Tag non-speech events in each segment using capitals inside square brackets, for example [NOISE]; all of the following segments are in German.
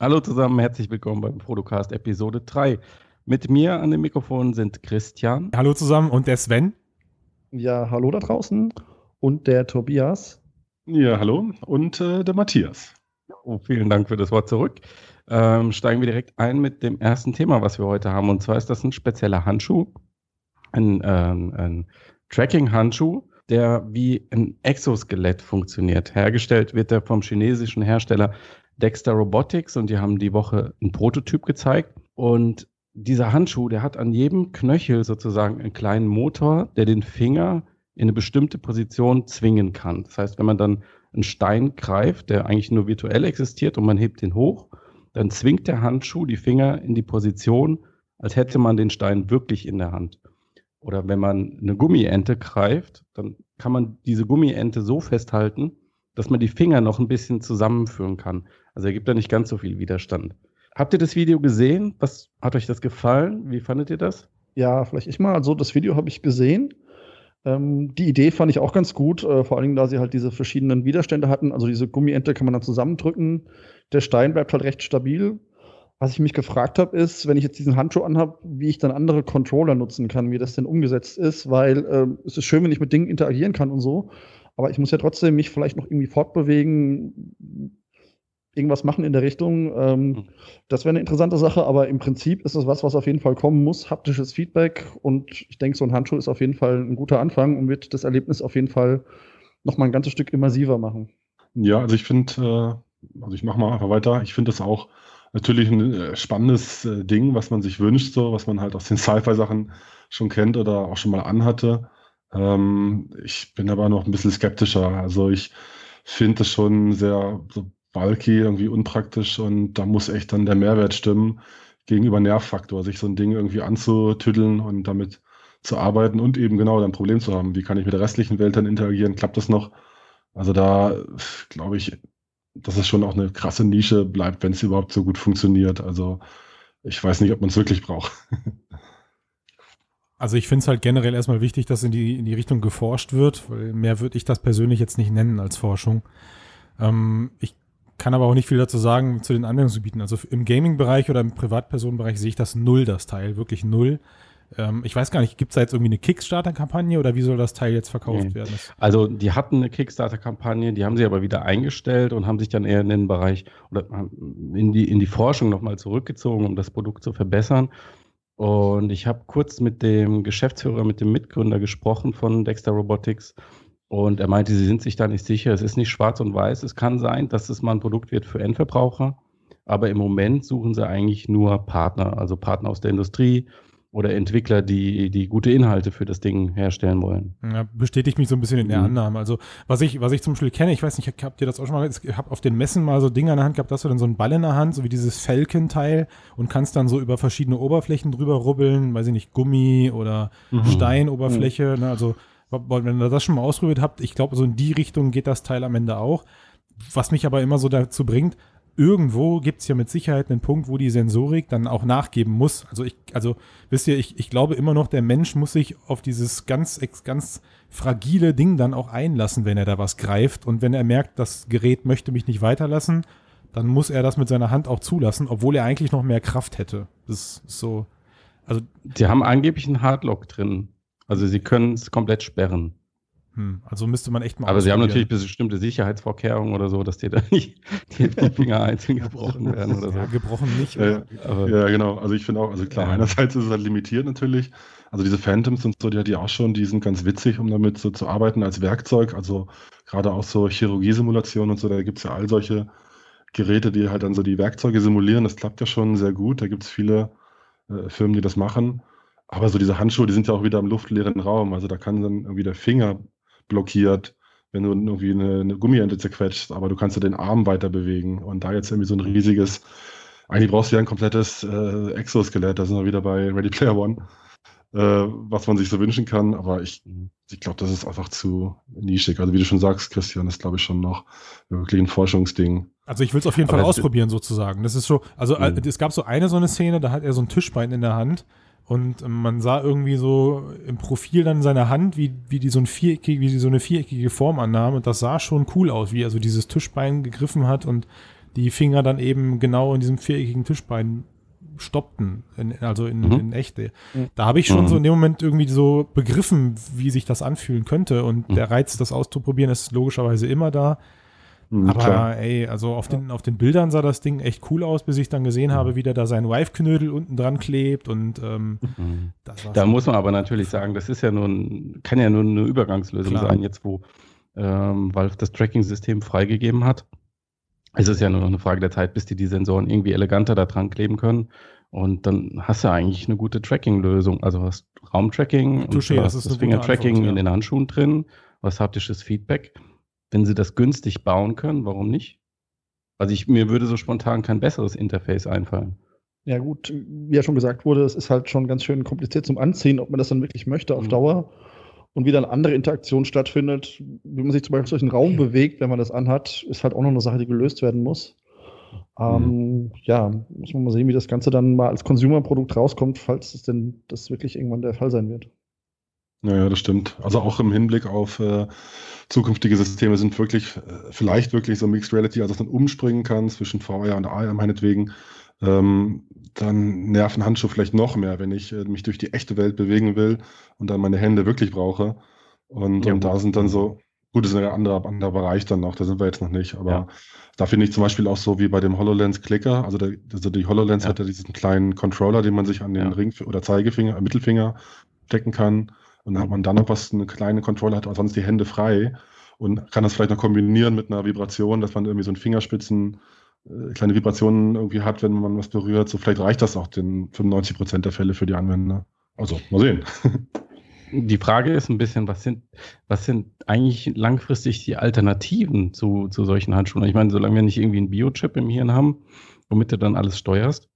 Hallo zusammen, herzlich willkommen beim Producast Episode 3. Mit mir an dem Mikrofon sind Christian. Hallo zusammen und der Sven. Ja, hallo da draußen und der Tobias. Ja, hallo und äh, der Matthias. Oh, vielen Dank für das Wort zurück. Ähm, steigen wir direkt ein mit dem ersten Thema, was wir heute haben. Und zwar ist das ein spezieller Handschuh, ein, ähm, ein Tracking-Handschuh, der wie ein Exoskelett funktioniert. Hergestellt wird er vom chinesischen Hersteller Dexter Robotics und die haben die Woche einen Prototyp gezeigt. Und dieser Handschuh, der hat an jedem Knöchel sozusagen einen kleinen Motor, der den Finger in eine bestimmte Position zwingen kann. Das heißt, wenn man dann einen Stein greift, der eigentlich nur virtuell existiert und man hebt den hoch, dann zwingt der Handschuh die Finger in die Position, als hätte man den Stein wirklich in der Hand. Oder wenn man eine Gummiente greift, dann kann man diese Gummiente so festhalten, dass man die Finger noch ein bisschen zusammenführen kann. Also er gibt da nicht ganz so viel Widerstand. Habt ihr das Video gesehen? Was hat euch das gefallen? Wie fandet ihr das? Ja, vielleicht ich mal. Also das Video habe ich gesehen. Ähm, die Idee fand ich auch ganz gut, äh, vor allen Dingen, da sie halt diese verschiedenen Widerstände hatten. Also diese Gummiente kann man dann zusammendrücken. Der Stein bleibt halt recht stabil. Was ich mich gefragt habe, ist, wenn ich jetzt diesen Handschuh anhabe, wie ich dann andere Controller nutzen kann, wie das denn umgesetzt ist, weil äh, es ist schön, wenn ich mit Dingen interagieren kann und so. Aber ich muss ja trotzdem mich vielleicht noch irgendwie fortbewegen, irgendwas machen in der Richtung. Ähm, mhm. Das wäre eine interessante Sache, aber im Prinzip ist es was, was auf jeden Fall kommen muss. Haptisches Feedback und ich denke, so ein Handschuh ist auf jeden Fall ein guter Anfang und wird das Erlebnis auf jeden Fall noch mal ein ganzes Stück immersiver machen. Ja, also ich finde, äh, also ich mache mal einfach weiter. Ich finde das auch natürlich ein äh, spannendes äh, Ding, was man sich wünscht, so was man halt aus den Sci-Fi-Sachen schon kennt oder auch schon mal anhatte. Ähm, ich bin aber noch ein bisschen skeptischer. Also ich finde das schon sehr so bulky, irgendwie unpraktisch und da muss echt dann der Mehrwert stimmen gegenüber Nervfaktor, sich so ein Ding irgendwie anzutüddeln und damit zu arbeiten und eben genau dann ein Problem zu haben. Wie kann ich mit der restlichen Welt dann interagieren? Klappt das noch? Also da glaube ich, dass es schon auch eine krasse Nische bleibt, wenn es überhaupt so gut funktioniert. Also ich weiß nicht, ob man es wirklich braucht. [LAUGHS] Also ich finde es halt generell erstmal wichtig, dass in die, in die Richtung geforscht wird, weil mehr würde ich das persönlich jetzt nicht nennen als Forschung. Ähm, ich kann aber auch nicht viel dazu sagen zu den Anwendungsgebieten. Also im Gaming-Bereich oder im Privatpersonenbereich sehe ich das null, das Teil, wirklich null. Ähm, ich weiß gar nicht, gibt es da jetzt irgendwie eine Kickstarter-Kampagne oder wie soll das Teil jetzt verkauft nee. werden? Also die hatten eine Kickstarter-Kampagne, die haben sie aber wieder eingestellt und haben sich dann eher in den Bereich oder in die, in die Forschung nochmal zurückgezogen, um das Produkt zu verbessern. Und ich habe kurz mit dem Geschäftsführer, mit dem Mitgründer gesprochen von Dexter Robotics. Und er meinte, sie sind sich da nicht sicher. Es ist nicht schwarz und weiß. Es kann sein, dass es mal ein Produkt wird für Endverbraucher. Aber im Moment suchen sie eigentlich nur Partner, also Partner aus der Industrie, oder Entwickler, die, die gute Inhalte für das Ding herstellen wollen. Ja, bestätigt mich so ein bisschen in der mhm. Annahme. Also, was ich, was ich zum Beispiel kenne, ich weiß nicht, habt ihr das auch schon mal, ich habe auf den Messen mal so Dinge in der Hand gehabt, dass du dann so einen Ball in der Hand, so wie dieses Falcon-Teil und kannst dann so über verschiedene Oberflächen drüber rubbeln, weiß ich nicht, Gummi oder mhm. Steinoberfläche, mhm. ne, also wenn ihr das schon mal ausprobiert habt, ich glaube, so in die Richtung geht das Teil am Ende auch. Was mich aber immer so dazu bringt, irgendwo gibt es ja mit Sicherheit einen Punkt, wo die Sensorik dann auch nachgeben muss. Also ich, also wisst ihr, ich, ich glaube immer noch, der Mensch muss sich auf dieses ganz, ganz fragile Ding dann auch einlassen, wenn er da was greift. Und wenn er merkt, das Gerät möchte mich nicht weiterlassen, dann muss er das mit seiner Hand auch zulassen, obwohl er eigentlich noch mehr Kraft hätte. Das ist so. Also. Die haben angeblich einen Hardlock drin. Also sie können es komplett sperren. Hm, also müsste man echt mal. Aber sie haben natürlich bestimmte Sicherheitsvorkehrungen oder so, dass dir da [LAUGHS] nicht die, die Finger einzeln gebrochen werden oder so. Ja, gebrochen nicht. Äh, ja, genau. Also ich finde auch, also klar, ja. einerseits ist es halt limitiert natürlich. Also diese Phantoms und so, die hat die auch schon, die sind ganz witzig, um damit so zu arbeiten als Werkzeug. Also gerade auch so Chirurgiesimulationen und so, da gibt es ja all solche Geräte, die halt dann so die Werkzeuge simulieren. Das klappt ja schon sehr gut. Da gibt es viele äh, Firmen, die das machen. Aber so diese Handschuhe, die sind ja auch wieder im luftleeren Raum. Also da kann dann irgendwie der Finger blockiert, wenn du irgendwie eine, eine Gummiente zerquetscht, aber du kannst ja den Arm weiter bewegen. Und da jetzt irgendwie so ein riesiges, eigentlich brauchst du ja ein komplettes äh, Exoskelett, da sind wir wieder bei Ready Player One, äh, was man sich so wünschen kann. Aber ich, ich glaube, das ist einfach zu nischig. Also wie du schon sagst, Christian, ist glaube ich schon noch wirklich ein Forschungsding. Also ich will es auf jeden Aber Fall ausprobieren sozusagen. Das ist so, also mhm. es gab so eine so eine Szene, da hat er so ein Tischbein in der Hand und man sah irgendwie so im Profil dann seiner Hand, wie, wie die so ein viereckige, wie die so eine viereckige Form annahm. Und das sah schon cool aus, wie er so dieses Tischbein gegriffen hat und die Finger dann eben genau in diesem viereckigen Tischbein stoppten, in, also in, Mhm. in echte. Da habe ich schon Mhm. so in dem Moment irgendwie so begriffen, wie sich das anfühlen könnte. Und Mhm. der Reiz, das auszuprobieren, ist logischerweise immer da. Mhm, Aber klar. ey, also auf den, auf den Bildern sah das Ding echt cool aus, bis ich dann gesehen Mhm. habe, wie der da sein Wife-Knödel unten dran klebt und ähm, Mhm. das war Da muss man aber natürlich sagen, das ist ja nur ein, kann ja nur eine Übergangslösung Klar. sein, jetzt wo ähm, Valve das Tracking-System freigegeben hat. Es ist ja nur noch eine Frage der Zeit, bis die die Sensoren irgendwie eleganter da dran kleben können. Und dann hast du eigentlich eine gute Tracking-Lösung. Also hast Raumtracking, und Touché, das das gute Finger-Tracking ja. in den Handschuhen drin, was haptisches Feedback. Wenn sie das günstig bauen können, warum nicht? Also ich, mir würde so spontan kein besseres Interface einfallen. Ja, gut, wie ja schon gesagt wurde, es ist halt schon ganz schön kompliziert zum Anziehen, ob man das dann wirklich möchte auf Mhm. Dauer. Und wie dann andere Interaktion stattfindet, wie man sich zum Beispiel durch den Raum bewegt, wenn man das anhat, ist halt auch noch eine Sache, die gelöst werden muss. Ähm, ja, muss man mal sehen, wie das Ganze dann mal als Consumer-Produkt rauskommt, falls es denn das wirklich irgendwann der Fall sein wird. Ja, ja, das stimmt. Also auch im Hinblick auf äh, zukünftige Systeme sind wirklich, äh, vielleicht wirklich so Mixed Reality, also dass man umspringen kann zwischen VR und AR meinetwegen. Ähm, dann nerven Handschuhe vielleicht noch mehr, wenn ich äh, mich durch die echte Welt bewegen will und dann meine Hände wirklich brauche. Und, Ja, und da sind dann so, gut, das ist ein anderer, anderer Bereich dann noch, da sind wir jetzt noch nicht, aber Ja. da finde ich zum Beispiel auch so wie bei dem HoloLens Clicker, also, der, also die HoloLens Ja. hat ja diesen kleinen Controller, den man sich an den. Ring oder Zeigefinger, Mittelfinger stecken kann. Und dann hat man dann noch was, eine kleine Controller hat, aber sonst die Hände frei und kann das vielleicht noch kombinieren mit einer Vibration, dass man irgendwie so ein Fingerspitzen, äh, kleine Vibrationen irgendwie hat, wenn man was berührt. So vielleicht reicht das auch den 95 Prozent der Fälle für die Anwender. Also, mal sehen. [LAUGHS] Die Frage ist ein bisschen, was sind, was sind eigentlich langfristig die Alternativen zu, zu solchen Handschuhen? Ich meine, solange wir nicht irgendwie einen Biochip im Hirn haben, womit du dann alles steuerst,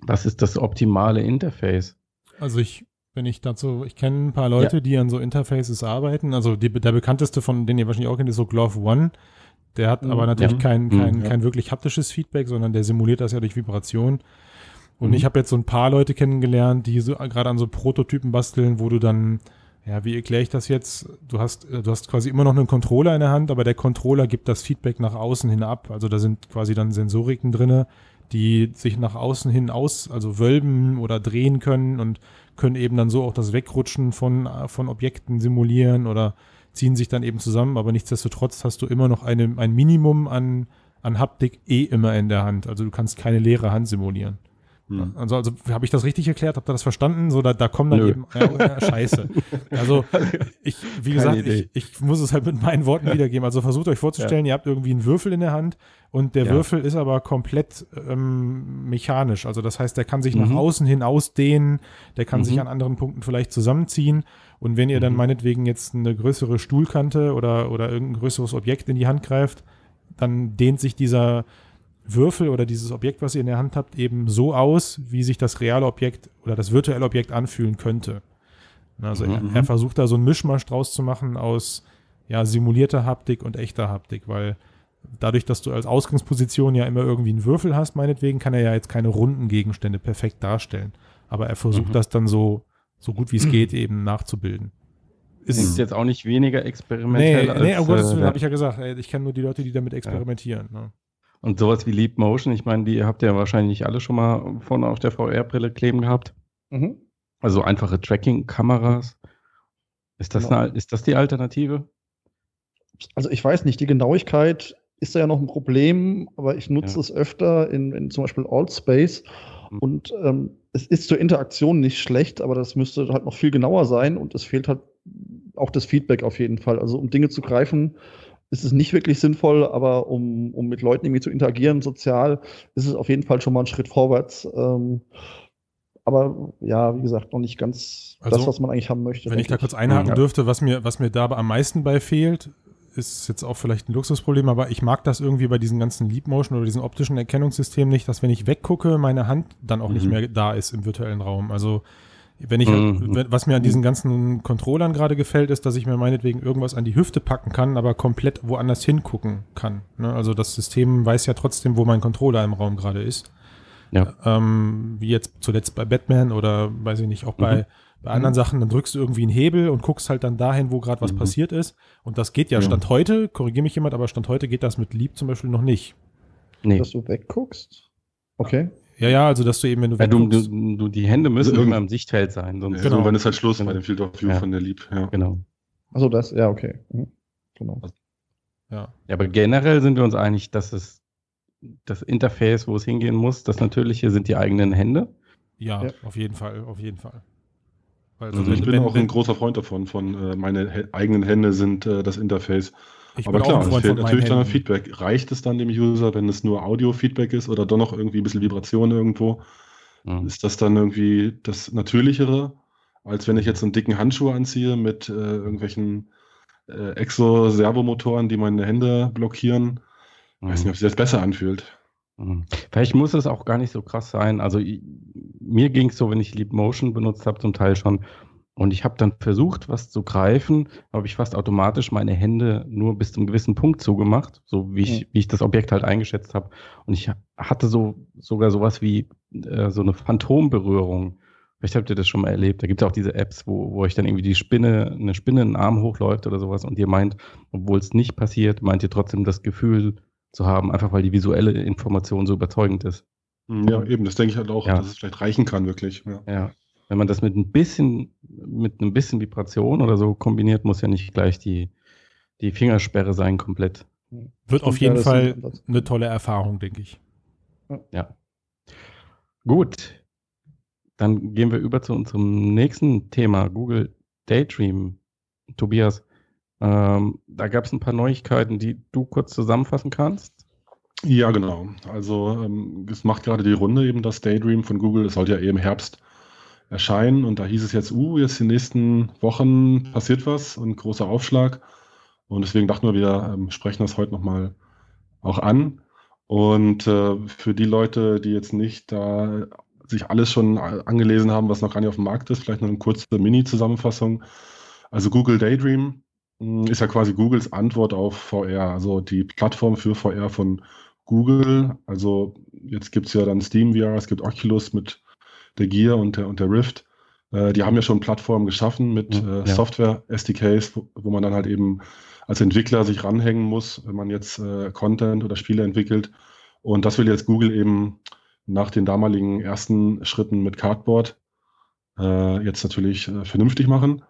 was ist das optimale Interface? Also ich, wenn ich dazu, ich kenne ein paar Leute, die an so Interfaces arbeiten. Also die, der bekannteste von denen ihr wahrscheinlich auch kennt, ist so Glove One. Der hat Mhm. aber natürlich Ja. kein, kein, Mhm, ja. kein wirklich haptisches Feedback, sondern der simuliert das ja durch Vibration. Und Mhm. ich habe jetzt so ein paar Leute kennengelernt, die so gerade an so Prototypen basteln, wo du dann, ja, wie erkläre ich das jetzt? Du hast, äh, du hast quasi immer noch einen Controller in der Hand, aber der Controller gibt das Feedback nach außen hin ab. Also da sind quasi dann Sensoriken drinne, die sich nach außen hin aus, also wölben oder drehen können und können eben dann so auch das Wegrutschen von, von Objekten simulieren oder ziehen sich dann eben zusammen, aber nichtsdestotrotz hast du immer noch eine, ein Minimum an, an Haptik eh immer in der Hand. Also du kannst keine leere Hand simulieren. Hm. Also, also habe ich das richtig erklärt? Habt ihr das verstanden? So, da, da kommen dann Nö. eben. Ja, ja, scheiße. Also, ich, wie Keine gesagt, ich, ich muss es halt mit meinen Worten wiedergeben. Also versucht euch vorzustellen, ihr habt irgendwie einen Würfel in der Hand und der Ja. Würfel ist aber komplett ähm, mechanisch. Also das heißt, der kann sich nach Mhm. außen hin ausdehnen, der kann Mhm. sich an anderen Punkten vielleicht zusammenziehen. Und wenn ihr dann Mhm. meinetwegen jetzt eine größere Stuhlkante oder, oder irgendein größeres Objekt in die Hand greift, dann dehnt sich dieser Würfel oder dieses Objekt, was ihr in der Hand habt, eben so aus, wie sich das reale Objekt oder das virtuelle Objekt anfühlen könnte. Also er, Mhm. er versucht da so einen Mischmasch draus zu machen aus ja, simulierter Haptik und echter Haptik, weil dadurch, dass du als Ausgangsposition ja immer irgendwie einen Würfel hast, meinetwegen, kann er ja jetzt keine runden Gegenstände perfekt darstellen. Aber er versucht Mhm. das dann so, so gut wie es geht eben nachzubilden. Ist es jetzt auch nicht weniger experimentell Nee, als, nee, um Gottes äh, Willen, habe ich ja gesagt. Ich kenne nur die Leute, die damit experimentieren. Ne? Und sowas wie Leap Motion, ich meine, die habt ihr wahrscheinlich alle schon mal vorne auf der VR-Brille kleben gehabt. Mhm. Also einfache Tracking-Kameras. Ist das, Genau. eine, ist das die Alternative? Also ich weiß nicht, die Genauigkeit ist da ja noch ein Problem, aber ich nutze Ja. es öfter in, in zum Beispiel Altspace Mhm. und ähm, es ist zur Interaktion nicht schlecht, aber das müsste halt noch viel genauer sein und es fehlt halt auch das Feedback auf jeden Fall. Also um Dinge zu greifen, ist es nicht wirklich sinnvoll, aber um, um mit Leuten irgendwie zu interagieren, sozial, ist es auf jeden Fall schon mal ein Schritt vorwärts. Ähm, aber ja, wie gesagt, noch nicht ganz Also, das, was man eigentlich haben möchte. Wenn ich da kurz einhaken Ja. dürfte, was mir, was mir da am meisten bei fehlt, ist jetzt auch vielleicht ein Luxusproblem, aber ich mag das irgendwie bei diesen ganzen Leap Motion oder diesen optischen Erkennungssystemen nicht, dass wenn ich weggucke, meine Hand dann auch nicht Mhm. mehr da ist im virtuellen Raum. Also wenn ich, Mhm. wenn- was mir an diesen ganzen Controllern gerade gefällt, ist, dass ich mir meinetwegen irgendwas an die Hüfte packen kann, aber komplett woanders hingucken kann. Ne? Also das System weiß ja trotzdem, wo mein Controller im Raum gerade ist. Ja. Ähm, wie jetzt zuletzt bei Batman oder weiß ich nicht, auch bei, Mhm. bei anderen Sachen, dann drückst du irgendwie einen Hebel und guckst halt dann dahin, wo gerade was Mhm. passiert ist. Und das geht ja, Ja. Stand heute, korrigiere mich jemand, aber Stand heute geht das mit Leap zum Beispiel noch nicht. Nee. Dass du wegguckst? Okay. Ja, ja, also dass du eben, wenn du ja, du, du, du, Die Hände müssen [CLEARS THROAT] also immer im Sichtfeld sein. Sonst genau. Irgendwann ist halt Schluss genau. bei dem Field of View ja. von der Lieb. Ja. Genau. Also das, ja, okay. Mhm. Genau. Ja. ja, aber generell sind wir uns einig, dass es das Interface, wo es hingehen muss, das Natürliche sind die eigenen Hände. Ja, ja. auf jeden Fall, auf jeden Fall. Also, also ich bin auch ein großer Freund davon, von äh, meine eigenen Hände sind äh, das Interface. Aber klar, es fehlt natürlich dann Feedback. Reicht es dann dem User, wenn es nur Audio-Feedback ist oder doch noch irgendwie ein bisschen Vibration irgendwo? Mhm. Ist das dann irgendwie das Natürlichere, als wenn ich jetzt einen dicken Handschuh anziehe mit äh, irgendwelchen äh, Exo-Servomotoren, die meine Hände blockieren? Mhm. Weiß nicht, ob sich das besser anfühlt. Mhm. Vielleicht muss es auch gar nicht so krass sein. Also ich, mir ging es so, wenn ich Leap Motion benutzt habe, zum Teil schon. Und ich habe dann versucht, was zu greifen, habe ich fast automatisch meine Hände nur bis zu einem gewissen Punkt zugemacht, so wie ich, mhm. wie ich das Objekt halt eingeschätzt habe. Und ich hatte so sogar sowas wie äh, so eine Phantomberührung. Vielleicht habt ihr das schon mal erlebt. Da gibt es auch diese Apps, wo, wo euch dann irgendwie die Spinne, eine Spinne in den Arm hochläuft oder sowas und ihr meint, obwohl es nicht passiert, meint ihr trotzdem das Gefühl, zu haben, einfach weil die visuelle Information so überzeugend ist. Ja, eben, das denke ich halt auch, ja. dass es vielleicht reichen kann, wirklich. Ja. ja. Wenn man das mit ein bisschen, mit einem bisschen Vibration oder so kombiniert, muss ja nicht gleich die, die Fingersperre sein, komplett. Wird auf jeden Fall eine tolle Erfahrung, denke ich. Ja. Gut. Dann gehen wir über zu unserem nächsten Thema, Google Daydream. Tobias, ähm, da gab es ein paar Neuigkeiten, die du kurz zusammenfassen kannst. Ja, genau. Also ähm, es macht gerade die Runde eben das Daydream von Google. Es sollte ja eben Herbst erscheinen und da hieß es jetzt, uh, jetzt in den nächsten Wochen passiert was und großer Aufschlag. Und deswegen dachten wir, wir ähm, sprechen das heute nochmal auch an. Und äh, für die Leute, die jetzt nicht da sich alles schon angelesen haben, was noch gar nicht auf dem Markt ist, vielleicht noch eine kurze Mini-Zusammenfassung. Also Google Daydream hm, ist ja quasi Googles Antwort auf VR, also die Plattform für VR von Google. Also jetzt gibt es ja dann Steam VR, es gibt Oculus mit der Gear und der, und der Rift. Äh, die haben ja schon Plattformen geschaffen mit äh, ja. Software-SDKs, wo, wo, man dann halt eben als Entwickler sich ranhängen muss, wenn man jetzt äh, Content oder Spiele entwickelt. Und das will jetzt Google eben nach den damaligen ersten Schritten mit Cardboard äh, jetzt natürlich äh, vernünftig machen.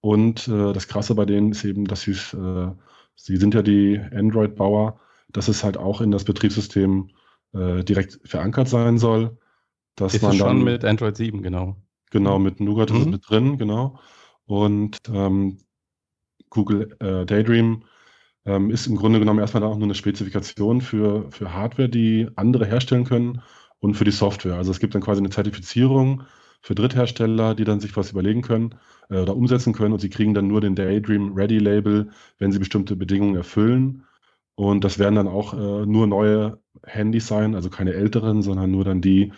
Und äh, das Krasse bei denen ist eben, dass sie äh, sie sind ja die Android-Bauer, dass es halt auch in das Betriebssystem äh, direkt verankert sein soll. Dass ist man dann, schon mit Android 7, genau. Genau, mit Nougat mhm. ist es mit drin, genau. Und ähm, Google äh, Daydream ähm, ist im Grunde genommen erstmal auch nur eine Spezifikation für, für Hardware, die andere herstellen können und für die Software. Also es gibt dann quasi eine Zertifizierung für Dritthersteller, die dann sich was überlegen können äh, oder umsetzen können und sie kriegen dann nur den Daydream Ready Label, wenn sie bestimmte Bedingungen erfüllen. Und das werden dann auch äh, nur neue Handys sein, also keine älteren, sondern nur dann die,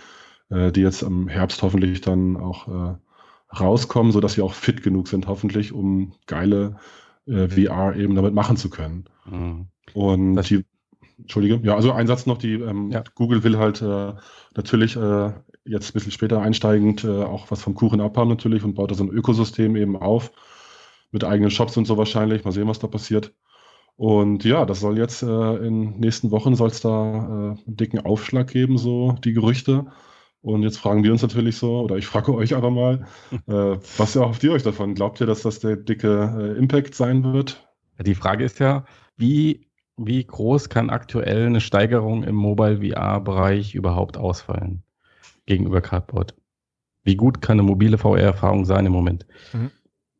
die jetzt im Herbst hoffentlich dann auch äh, rauskommen, sodass sie auch fit genug sind, hoffentlich, um geile äh, VR eben damit machen zu können. Mhm. Und das die, Entschuldige, ja, also ein Satz noch, die ähm, ja. Google will halt äh, natürlich äh, jetzt ein bisschen später einsteigend äh, auch was vom Kuchen abhaben natürlich und baut da so ein Ökosystem eben auf mit eigenen Shops und so wahrscheinlich. Mal sehen, was da passiert. Und ja, das soll jetzt äh, in nächsten Wochen soll es da äh, einen dicken Aufschlag geben, so die Gerüchte. Und jetzt fragen wir uns natürlich so, oder ich frage euch aber mal, [LAUGHS] äh, was erhofft ihr euch davon? Glaubt ihr, dass das der dicke äh, Impact sein wird? Die Frage ist ja, wie, wie groß kann aktuell eine Steigerung im Mobile VR-Bereich überhaupt ausfallen? gegenüber Cardboard. Wie gut kann eine mobile VR-Erfahrung sein im Moment? Mhm.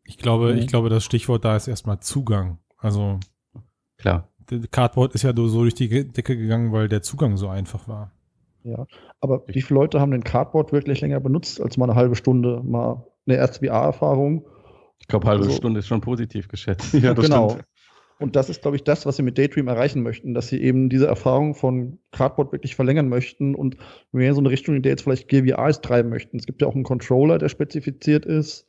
Ich glaube, mhm. ich glaube, das Stichwort da ist erstmal Zugang. Also klar. Cardboard ist ja so durch die Decke gegangen, weil der Zugang so einfach war. Ja, aber wie viele Leute haben den Cardboard wirklich länger benutzt als mal eine halbe Stunde, mal eine erste VR-Erfahrung? Ich glaube, halbe also, Stunde ist schon positiv geschätzt. [LAUGHS] Ja, genau. Stimmt. Und das ist, glaube ich, das, was sie mit Daydream erreichen möchten, dass sie eben diese Erfahrung von Cardboard wirklich verlängern möchten und mehr so eine Richtung, in der jetzt vielleicht GVRs treiben möchten. Es gibt ja auch einen Controller, der spezifiziert ist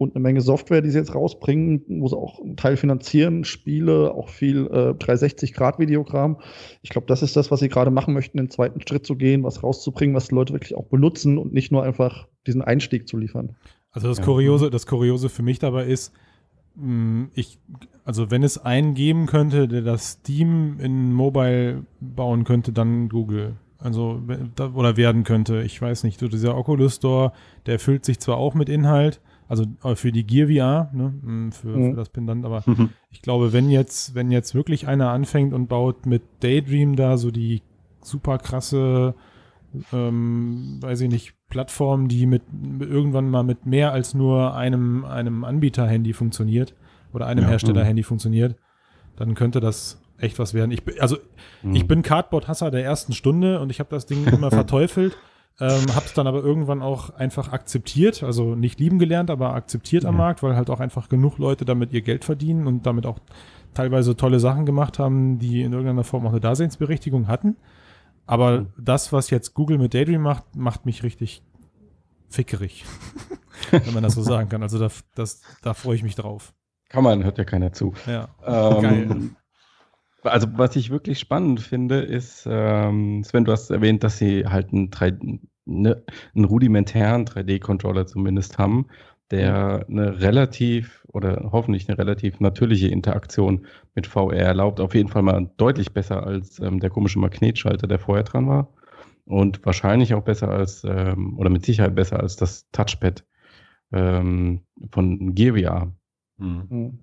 und eine Menge Software, die sie jetzt rausbringen, wo sie auch einen Teil finanzieren, Spiele, auch viel äh, 360-Grad-Videogramm. Ich glaube, das ist das, was sie gerade machen möchten, den zweiten Schritt zu gehen, was rauszubringen, was die Leute wirklich auch benutzen und nicht nur einfach diesen Einstieg zu liefern. Also das Kuriose, das Kuriose für mich dabei ist, mm, ich, also wenn es einen geben könnte, der das Steam in Mobile bauen könnte, dann Google. Also, oder werden könnte. Ich weiß nicht, so dieser Oculus Store, der füllt sich zwar auch mit Inhalt, also äh, für die Gear VR, ne, mm, für, mhm. für das Pendant, aber mhm. ich glaube, wenn jetzt, wenn jetzt wirklich einer anfängt und baut mit Daydream da so die super krasse, ähm, weiß ich nicht, Plattform, die mit irgendwann mal mit mehr als nur einem, einem Anbieter-Handy funktioniert oder einem ja, Hersteller-Handy funktioniert, dann könnte das echt was werden. Ich, also, mhm. ich bin Cardboard-Hasser der ersten Stunde und ich habe das Ding immer [LAUGHS] verteufelt. Ähm, hab's dann aber irgendwann auch einfach akzeptiert, also nicht lieben gelernt, aber akzeptiert am Markt, weil halt auch einfach genug Leute damit ihr Geld verdienen und damit auch teilweise tolle Sachen gemacht haben, die in irgendeiner Form auch eine Daseinsberechtigung hatten. Aber mhm. das, was jetzt Google mit Daydream macht, macht mich richtig fickerig, [LAUGHS] wenn man das so sagen kann. Also da, das, da freue ich mich drauf. Kann man, hört ja keiner zu. Ja, ähm, geil. Also was ich wirklich spannend finde, ist, ähm, Sven, du hast erwähnt, dass sie halt ein 3, ne, einen rudimentären 3D-Controller zumindest haben, der eine relativ oder hoffentlich eine relativ natürliche Interaktion mit VR erlaubt. Auf jeden Fall mal deutlich besser als ähm, der komische Magnetschalter, der vorher dran war. Und wahrscheinlich auch besser als, ähm, oder mit Sicherheit besser als das Touchpad ähm, von Gear VR. Mhm. mhm.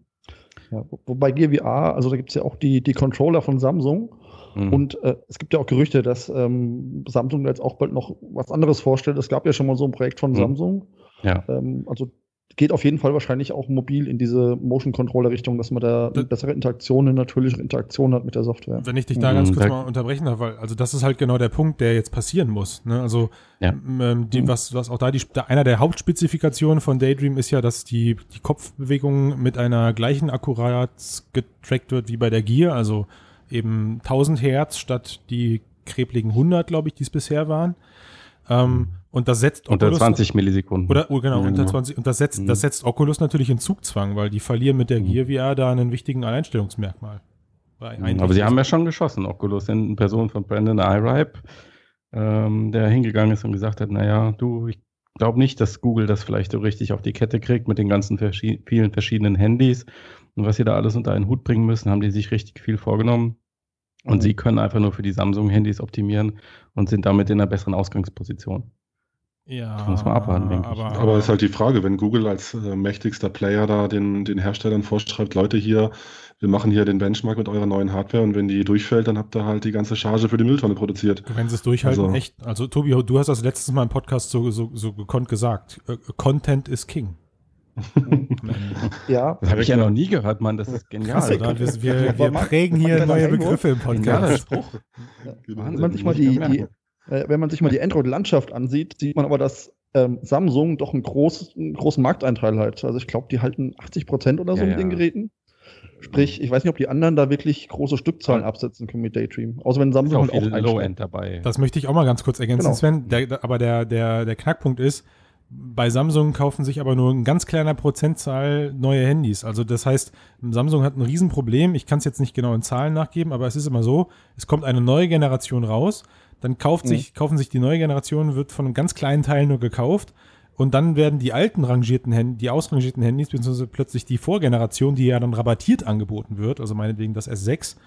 Ja, wobei Gear VR, also da gibt es ja auch die, die Controller von Samsung. Mhm. Und äh, es gibt ja auch Gerüchte, dass ähm, Samsung jetzt auch bald noch was anderes vorstellt. Es gab ja schon mal so ein Projekt von mhm. Samsung. Ja. Ähm, also geht auf jeden Fall wahrscheinlich auch mobil in diese Motion Controller Richtung, dass man da eine bessere Interaktion, eine natürliche Interaktion hat mit der Software. Wenn ich dich da mhm. ganz kurz mal unterbrechen darf, weil also das ist halt genau der Punkt, der jetzt passieren muss. Ne? Also ja. ähm, die, mhm. was, was auch da die einer der Hauptspezifikationen von Daydream ist ja, dass die, die Kopfbewegung mit einer gleichen Akkurat getrackt wird wie bei der Gear, also eben 1000 Hertz statt die krebligen 100, glaube ich, die es bisher waren. Ähm, mhm. und das setzt Oculus, unter 20 Millisekunden. Oder oh, genau, ja, unter genau. 20 und das setzt mhm. das setzt Oculus natürlich in Zugzwang, weil die verlieren mit der mhm. Gear VR da einen wichtigen Alleinstellungsmerkmal. Mhm. Aber sie haben ja schon geschossen, Oculus in Person von Brandon Iripe, ähm, der hingegangen ist und gesagt hat, naja, du, ich glaube nicht, dass Google das vielleicht so richtig auf die Kette kriegt mit den ganzen verschi vielen verschiedenen Handys und was sie da alles unter einen Hut bringen müssen, haben die sich richtig viel vorgenommen. Und mhm. sie können einfach nur für die Samsung-Handys optimieren und sind damit in einer besseren Ausgangsposition. Ja, das muss man abwarten, denke ich. Aber, aber ist halt die Frage, wenn Google als äh, mächtigster Player da den, den Herstellern vorschreibt, Leute hier, wir machen hier den Benchmark mit eurer neuen Hardware und wenn die durchfällt, dann habt ihr halt die ganze Charge für die Mülltonne produziert. Wenn sie es durchhalten, also, echt. Also Tobi, du hast das letztes Mal im Podcast so, so, so gekonnt gesagt. Äh, Content is King. Ja. Das habe ich ja noch nie gehört, Mann. Das ist genial. Krass, wir, wir, wir prägen hier neue Begriffe im Podcast. Ja, wenn man sich mal die, die äh, wenn man sich mal die Android-Landschaft ansieht, sieht man aber, dass ähm, Samsung doch einen, groß, einen großen Markteinteil hat. Also ich glaube, die halten 80 Prozent oder so ja, mit den Geräten. Sprich, ich weiß nicht, ob die anderen da wirklich große Stückzahlen absetzen können mit Daydream. Außer wenn Samsung halt auch Low-End dabei. Das möchte ich auch mal ganz kurz ergänzen, genau. Sven. Der, aber der, der, der Knackpunkt ist, bei Samsung kaufen sich aber nur ein ganz kleiner Prozentzahl neue Handys. Also das heißt, Samsung hat ein Riesenproblem. Ich kann es jetzt nicht genau in Zahlen nachgeben, aber es ist immer so, es kommt eine neue Generation raus, dann kauft mhm. sich, kaufen sich die neue Generation, wird von einem ganz kleinen Teil nur gekauft und dann werden die alten rangierten Handys, die ausrangierten Handys, beziehungsweise plötzlich die Vorgeneration, die ja dann rabattiert angeboten wird, also meinetwegen das S6,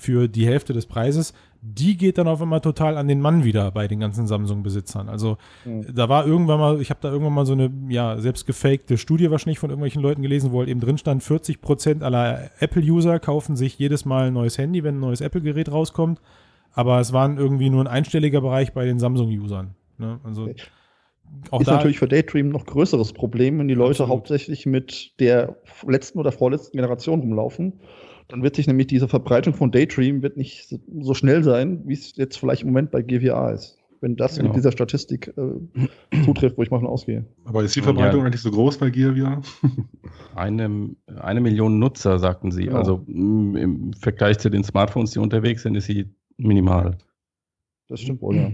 für die Hälfte des Preises, die geht dann auf einmal total an den Mann wieder bei den ganzen Samsung-Besitzern. Also mhm. da war irgendwann mal, ich habe da irgendwann mal so eine ja selbst gefakte Studie wahrscheinlich von irgendwelchen Leuten gelesen, wo halt eben drin stand, 40 Prozent aller Apple-User kaufen sich jedes Mal ein neues Handy, wenn ein neues Apple-Gerät rauskommt. Aber es waren irgendwie nur ein einstelliger Bereich bei den Samsung-Usern. Ne? Also okay. Auch ist natürlich für Daydream noch größeres Problem, wenn die Leute Absolut. hauptsächlich mit der letzten oder vorletzten Generation rumlaufen dann wird sich nämlich diese Verbreitung von Daydream wird nicht so schnell sein, wie es jetzt vielleicht im Moment bei GVA ist. Wenn das genau. mit dieser Statistik äh, zutrifft, wo ich mal von ausgehe. Aber ist die Verbreitung ja. eigentlich so groß bei GVA? [LAUGHS] eine, eine Million Nutzer, sagten sie. Genau. Also im Vergleich zu den Smartphones, die unterwegs sind, ist sie minimal. Das stimmt wohl, ja.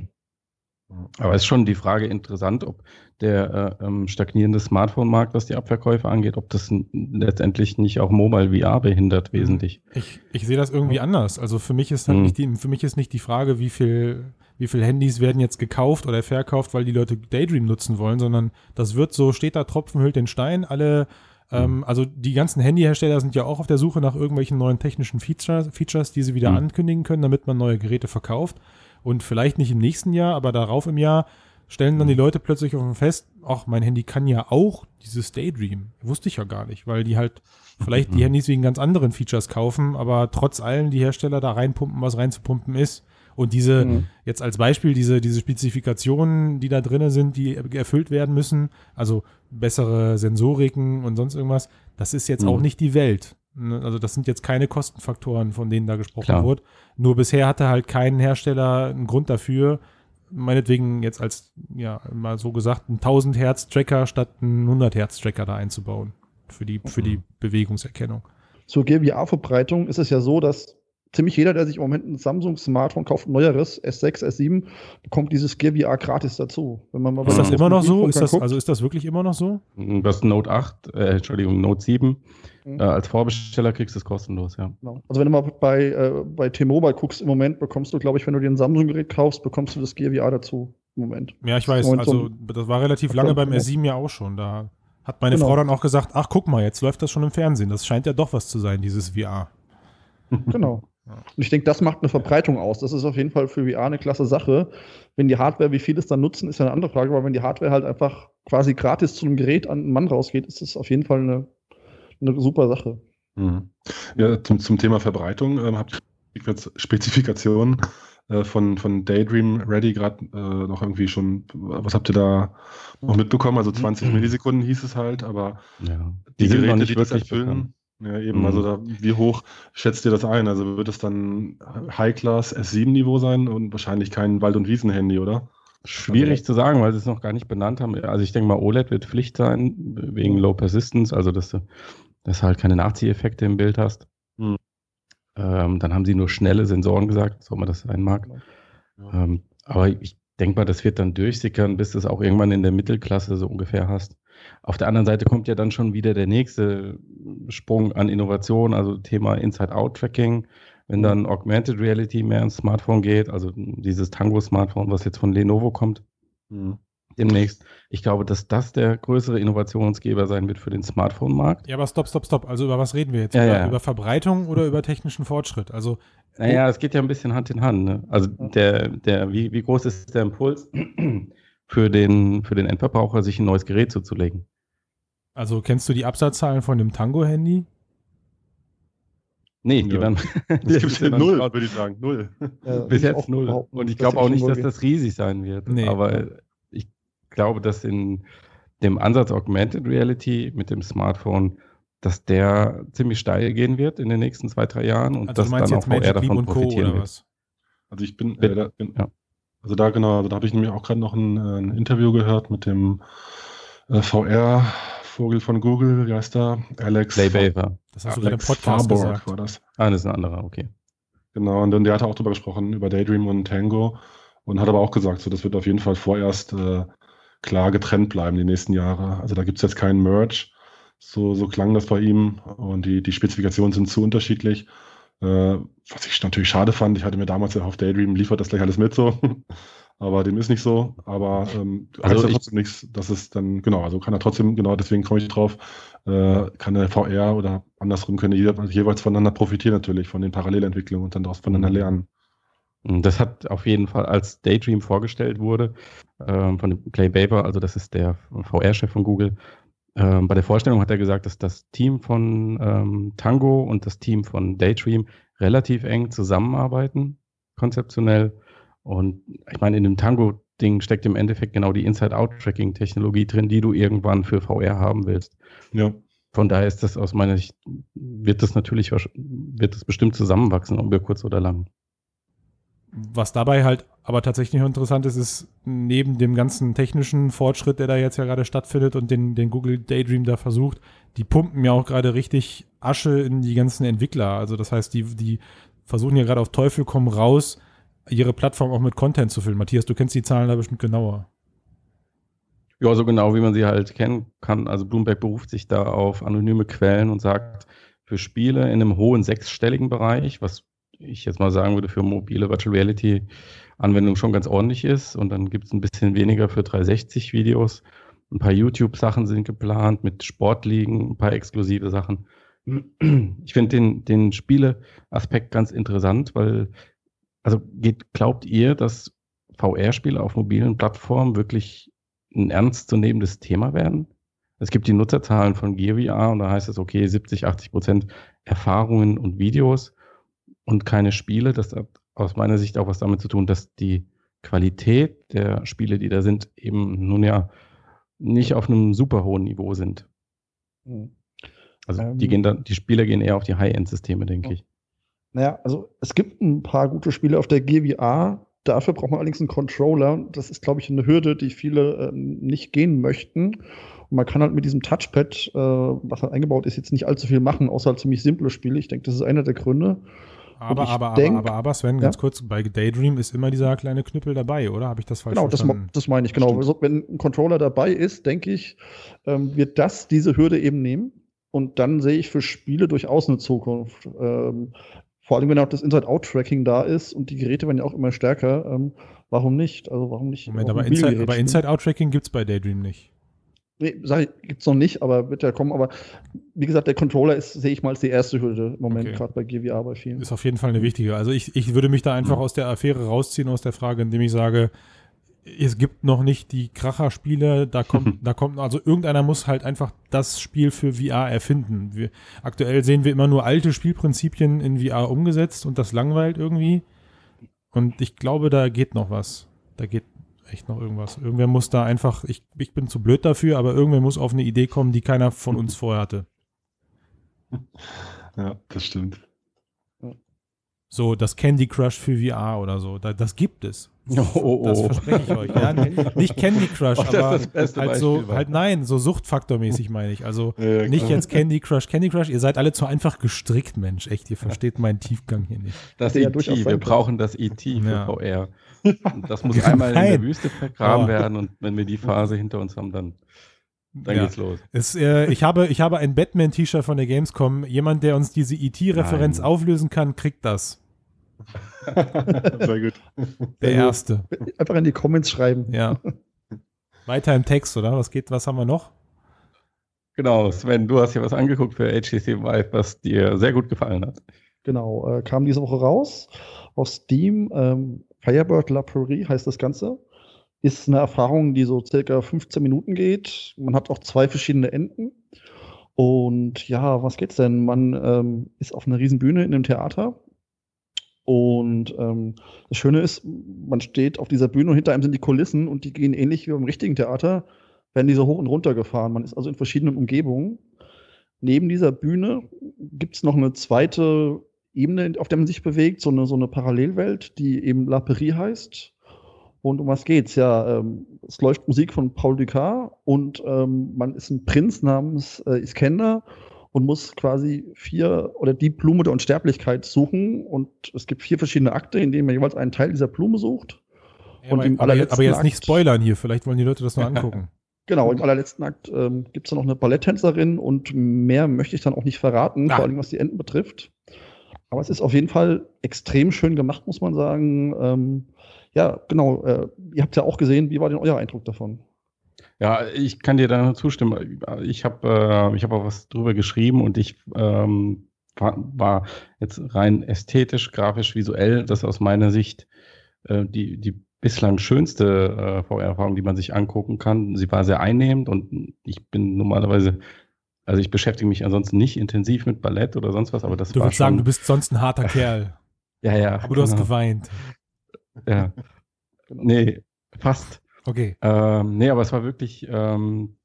Aber es ist schon die Frage interessant, ob der äh, ähm, stagnierende Smartphone-Markt, was die Abverkäufe angeht, ob das letztendlich nicht auch Mobile VR behindert wesentlich. Ich, ich sehe das irgendwie anders. Also für mich ist halt hm. nicht die, für mich ist nicht die Frage, wie viel, wie viel Handys werden jetzt gekauft oder verkauft, weil die Leute Daydream nutzen wollen, sondern das wird so, steht da Tropfen hüllt den Stein, alle Ähm, mhm. also die ganzen Handyhersteller sind ja auch auf der Suche nach irgendwelchen neuen technischen Features, Features die sie wieder mhm. ankündigen können, damit man neue Geräte verkauft. Und vielleicht nicht im nächsten Jahr, aber darauf im Jahr stellen dann die. Leute plötzlich auf dem Fest, ach, mein Handy kann ja auch dieses Daydream. Wusste ich ja gar nicht, weil die halt vielleicht die mhm. Handys wegen ganz anderen Features kaufen, aber trotz allem die Hersteller da reinpumpen, was reinzupumpen ist. Und diese, mhm. jetzt als Beispiel, diese, diese Spezifikationen, die da drin sind, die erfüllt werden müssen, also bessere Sensoriken und sonst irgendwas, das ist jetzt mhm. auch nicht die Welt. Ne, also das sind jetzt keine Kostenfaktoren, von denen da gesprochen Klar. wird. Nur bisher hatte halt kein Hersteller einen Grund dafür, meinetwegen jetzt als, ja, mal so gesagt, einen 1000 Hertz Tracker statt einen 100 Hertz Tracker da einzubauen. Für die, für die mhm. Bewegungserkennung. Zur GWA-Verbreitung ist es ja so, dass ziemlich jeder, der sich im Moment ein Samsung-Smartphone kauft, ein neueres, S6, S7, bekommt dieses Gear VR gratis dazu. Wenn man mal ist das immer noch so? Ist das, also ist das wirklich immer noch so? Das Note 8, äh, Entschuldigung, Note 7. Mhm. Äh, als Vorbesteller kriegst du es kostenlos, ja. Genau. Also wenn du mal bei, äh, bei T-Mobile guckst, im Moment bekommst du, glaube ich, wenn du dir ein Samsung-Gerät kaufst, bekommst du das Gear VR dazu. Im Moment. Ja, ich weiß. Also so das war relativ lange beim S7 ja auch schon. Da hat meine genau. Frau dann auch gesagt, ach guck mal, jetzt läuft das schon im Fernsehen. Das scheint ja doch was zu sein, dieses VR. Genau. Und ich denke, das macht eine Verbreitung aus. Das ist auf jeden Fall für VR eine klasse Sache. Wenn die Hardware, wie viele es dann nutzen, ist ja eine andere Frage, aber wenn die Hardware halt einfach quasi gratis zu einem Gerät an einen Mann rausgeht, ist das auf jeden Fall eine, eine super Sache. Mhm. Ja, zum, zum Thema Verbreitung ähm, habt ihr jetzt Spezifikationen äh, von, von Daydream Ready gerade äh, noch irgendwie schon, was habt ihr da noch mitbekommen? Also 20 mhm. [CLEARS THROAT] Millisekunden hieß es halt, aber ja. die, die Geräte, die das erfüllen, bekannt. Ja, eben, mhm. also da, wie hoch schätzt ihr das ein? Also wird es dann High-Class S7-Niveau sein und wahrscheinlich kein Wald- und Wiesen-Handy, oder? Schwierig also, zu sagen, weil sie es noch gar nicht benannt haben. Also ich denke mal, OLED wird Pflicht sein, wegen Low Persistence, also dass du, dass du halt keine Nachzieheffekte im Bild hast. Mhm. Ähm, dann haben sie nur schnelle Sensoren gesagt, so man das sein mag. Ja. Ähm, aber ich denke mal, das wird dann durchsickern, bis du es auch irgendwann in der Mittelklasse so ungefähr hast. Auf der anderen Seite kommt ja dann schon wieder der nächste Sprung an Innovation, also Thema Inside-Out-Tracking. Wenn dann Augmented Reality mehr ins Smartphone geht, also dieses Tango-Smartphone, was jetzt von Lenovo kommt, mhm. demnächst. Ich glaube, dass das der größere Innovationsgeber sein wird für den Smartphone-Markt. Ja, aber stopp, stopp, stopp. Also über was reden wir jetzt? Ja, über, ja. über, Verbreitung oder über technischen Fortschritt? Also naja, es geht ja ein bisschen Hand in Hand. Ne? Also der, der, wie, wie groß ist der Impuls für den, für den Endverbraucher, sich ein neues Gerät zuzulegen? Also kennst du die Absatzzahlen von dem Tango-Handy? Nee, die werden. Das [LAUGHS] [LAUGHS] gibt ja null, würde ich sagen. Null. Ja, [LAUGHS] Bis jetzt null. Und ich glaube auch nicht, dass das riesig sein wird. Nee. Aber ich glaube, dass in dem Ansatz Augmented Reality mit dem Smartphone, dass der ziemlich steil gehen wird in den nächsten zwei, drei Jahren und also dass dann auch VR davon profitieren wird. Also ich bin, äh, bin ja. Also da genau, also da habe ich nämlich auch gerade noch ein, ein, Interview gehört mit dem äh, VR Vogel von Google, wie heißt der? Alex. Playbaver. Das hast du im Podcast Farborg gesagt. war das. Ah, das ist ein anderer, okay. Genau, und dann der hat auch drüber gesprochen, über Daydream und Tango und hat aber auch gesagt, so das wird auf jeden Fall vorerst äh, klar getrennt bleiben die nächsten Jahre. Also da gibt es jetzt keinen Merge. So, so klang das bei ihm und die, die Spezifikationen sind zu unterschiedlich. Äh, was ich natürlich schade fand, ich hatte mir damals ja auf Daydream liefert das gleich alles mit so. [LAUGHS] aber dem ist nicht so. Aber ähm, also heißt ja trotzdem nichts, dass es dann, genau, also kann er trotzdem, genau, deswegen komme ich drauf, äh, kann der VR oder andersrum können die jeweils voneinander profitieren natürlich, von den Parallelentwicklungen und dann daraus voneinander mhm. lernen. Das hat auf jeden Fall, als Daydream vorgestellt wurde, ähm, von Clay Baber, also das ist der VR-Chef von Google, ähm, bei der Vorstellung hat er gesagt, dass das Team von ähm, Tango und das Team von Daydream relativ eng zusammenarbeiten, konzeptionell. Und ich meine, in dem Tango-Ding steckt im Endeffekt genau die Inside-Out-Tracking-Technologie drin, die du irgendwann für VR haben willst. Ja. Von daher ist das aus meiner Sicht, wird das natürlich, wird das bestimmt zusammenwachsen, ob wir kurz oder lang. Was dabei halt aber tatsächlich interessant ist, ist neben dem ganzen technischen Fortschritt, der da jetzt ja gerade stattfindet und den, den Google Daydream da versucht, die pumpen ja auch gerade richtig Asche in die ganzen Entwickler. Also das heißt, die, die versuchen ja gerade auf Teufel komm raus, ihre Plattform auch mit Content zu füllen. Matthias, du kennst die Zahlen da bestimmt genauer. Ja, so genau, wie man sie halt kennen kann. Also Bloomberg beruft sich da auf anonyme Quellen und sagt, für Spiele in einem hohen sechsstelligen Bereich, was ich jetzt mal sagen würde, für mobile Virtual Reality Anwendungen schon ganz ordentlich ist. Und dann gibt es ein bisschen weniger für 360 Videos. Ein paar YouTube-Sachen sind geplant mit Sportligen, ein paar exklusive Sachen. Ich finde den, den Spiele-Aspekt ganz interessant, weil, also geht, glaubt ihr, dass VR-Spiele auf mobilen Plattformen wirklich ein ernstzunehmendes Thema werden? Es gibt die Nutzerzahlen von GearVR und da heißt es, okay, 70, 80 Prozent Erfahrungen und Videos und keine Spiele. Das hat aus meiner Sicht auch was damit zu tun, dass die Qualität der Spiele, die da sind, eben nun ja nicht auf einem super hohen Niveau sind. Hm. Also ähm, die, gehen dann, die Spieler gehen eher auf die High-End-Systeme, denke ich. Naja, also es gibt ein paar gute Spiele auf der GVR. Dafür braucht man allerdings einen Controller. Das ist, glaube ich, eine Hürde, die viele ähm, nicht gehen möchten. Und man kann halt mit diesem Touchpad, äh, was halt eingebaut ist, jetzt nicht allzu viel machen, außer halt ziemlich simple Spiele. Ich denke, das ist einer der Gründe. Aber, aber, denk, aber, aber, aber, Sven, ganz ja? kurz, bei Daydream ist immer dieser kleine Knüppel dabei, oder? Habe ich das falsch genau, verstanden? Genau, das, das meine ich, genau. Also, wenn ein Controller dabei ist, denke ich, ähm, wird das diese Hürde eben nehmen. Und dann sehe ich für Spiele durchaus eine Zukunft. Ähm, vor allem, wenn auch das Inside-Out-Tracking da ist und die Geräte werden ja auch immer stärker. Ähm, warum nicht? Also warum nicht? Moment, aber Inside-Out-Tracking Inside gibt es bei Daydream nicht. Nee, sag ich, gibt's noch nicht, aber wird ja kommen. Aber wie gesagt, der Controller ist, sehe ich mal, als die erste Hürde im Moment, okay. gerade bei GVR bei vielen. Ist auf jeden Fall eine wichtige. Also ich, ich würde mich da einfach aus der Affäre rausziehen, aus der Frage, indem ich sage, es gibt noch nicht die Kracher-Spiele, da kommt, [LAUGHS] da kommt, also irgendeiner muss halt einfach das Spiel für VR erfinden. Wir, aktuell sehen wir immer nur alte Spielprinzipien in VR umgesetzt und das langweilt irgendwie. Und ich glaube, da geht noch was. Da geht echt noch irgendwas. Irgendwer muss da einfach, ich, ich bin zu blöd dafür, aber irgendwer muss auf eine Idee kommen, die keiner von uns vorher hatte. [LAUGHS] Ja, das stimmt. So, das Candy Crush für VR oder so. Da, das gibt es. Oh, oh, oh. Das verspreche ich euch. Ja, nicht Candy Crush, [LAUGHS] oh, aber halt so, halt nein, so Suchtfaktormäßig meine ich. Also ja, nicht jetzt Candy Crush, Candy Crush. Ihr seid alle zu einfach gestrickt, Mensch. Echt, ihr versteht meinen Tiefgang hier nicht. Das ET, ja wir brauchen das ET für ja. VR. Das muss einmal in der Wüste vergraben oh. werden und wenn wir die Phase hinter uns haben, dann, dann ja. geht's los. Es, äh, ich, habe, ich habe ein Batman-T-Shirt von der Gamescom. Jemand, der uns diese ET-Referenz auflösen kann, kriegt das. [LAUGHS] Sehr gut. Der Erste. Einfach in die Comments schreiben. Ja. Weiter im Text, oder? Was geht, was haben wir noch? Genau, Sven, du hast hier was angeguckt für HTC Vive, was dir sehr gut gefallen hat. Genau, äh, kam diese Woche raus auf Steam. Ähm, Firebird La heißt das Ganze. Ist eine Erfahrung, die so circa 15 Minuten geht. Man hat auch zwei verschiedene Enden. Und ja, was geht's denn? Man ähm, ist auf einer riesen Bühne in einem Theater. Und ähm, das Schöne ist, man steht auf dieser Bühne und hinter einem sind die Kulissen und die gehen ähnlich wie beim richtigen Theater, werden diese hoch und runter gefahren. Man ist also in verschiedenen Umgebungen. Neben dieser Bühne gibt es noch eine zweite Ebene, auf der man sich bewegt, so eine, so eine Parallelwelt, die eben La Perie heißt. Und um was geht's? Ja, ähm, es läuft Musik von Paul Ducard und ähm, man ist ein Prinz namens äh, Iskender und muss quasi vier oder die Blume der Unsterblichkeit suchen. Und es gibt vier verschiedene Akte, in denen man jeweils einen Teil dieser Blume sucht. Ja, und aber, aber, jetzt, aber jetzt nicht spoilern hier, vielleicht wollen die Leute das nur [LAUGHS] angucken. Genau, im allerletzten Akt ähm, gibt es dann noch eine Balletttänzerin und mehr möchte ich dann auch nicht verraten, ah. vor allem was die Enden betrifft. Aber es ist auf jeden Fall extrem schön gemacht, muss man sagen. Ähm, ja, genau. Äh, ihr habt ja auch gesehen, wie war denn euer Eindruck davon? Ja, ich kann dir da nur zustimmen. Ich habe äh, hab auch was drüber geschrieben und ich ähm, war, war, jetzt rein ästhetisch, grafisch, visuell, das aus meiner Sicht äh, die, die bislang schönste äh, VR-Erfahrung, die man sich angucken kann. Sie war sehr einnehmend und ich bin normalerweise also ich beschäftige mich ansonsten nicht intensiv mit Ballett oder sonst was, aber das du war würdest sagen, du bist sonst ein harter [LAUGHS] Kerl. ja, ja. Aber du hast genau. geweint. Ja. Nee, fast. Okay. Ähm, nee, aber es war wirklich, ähm,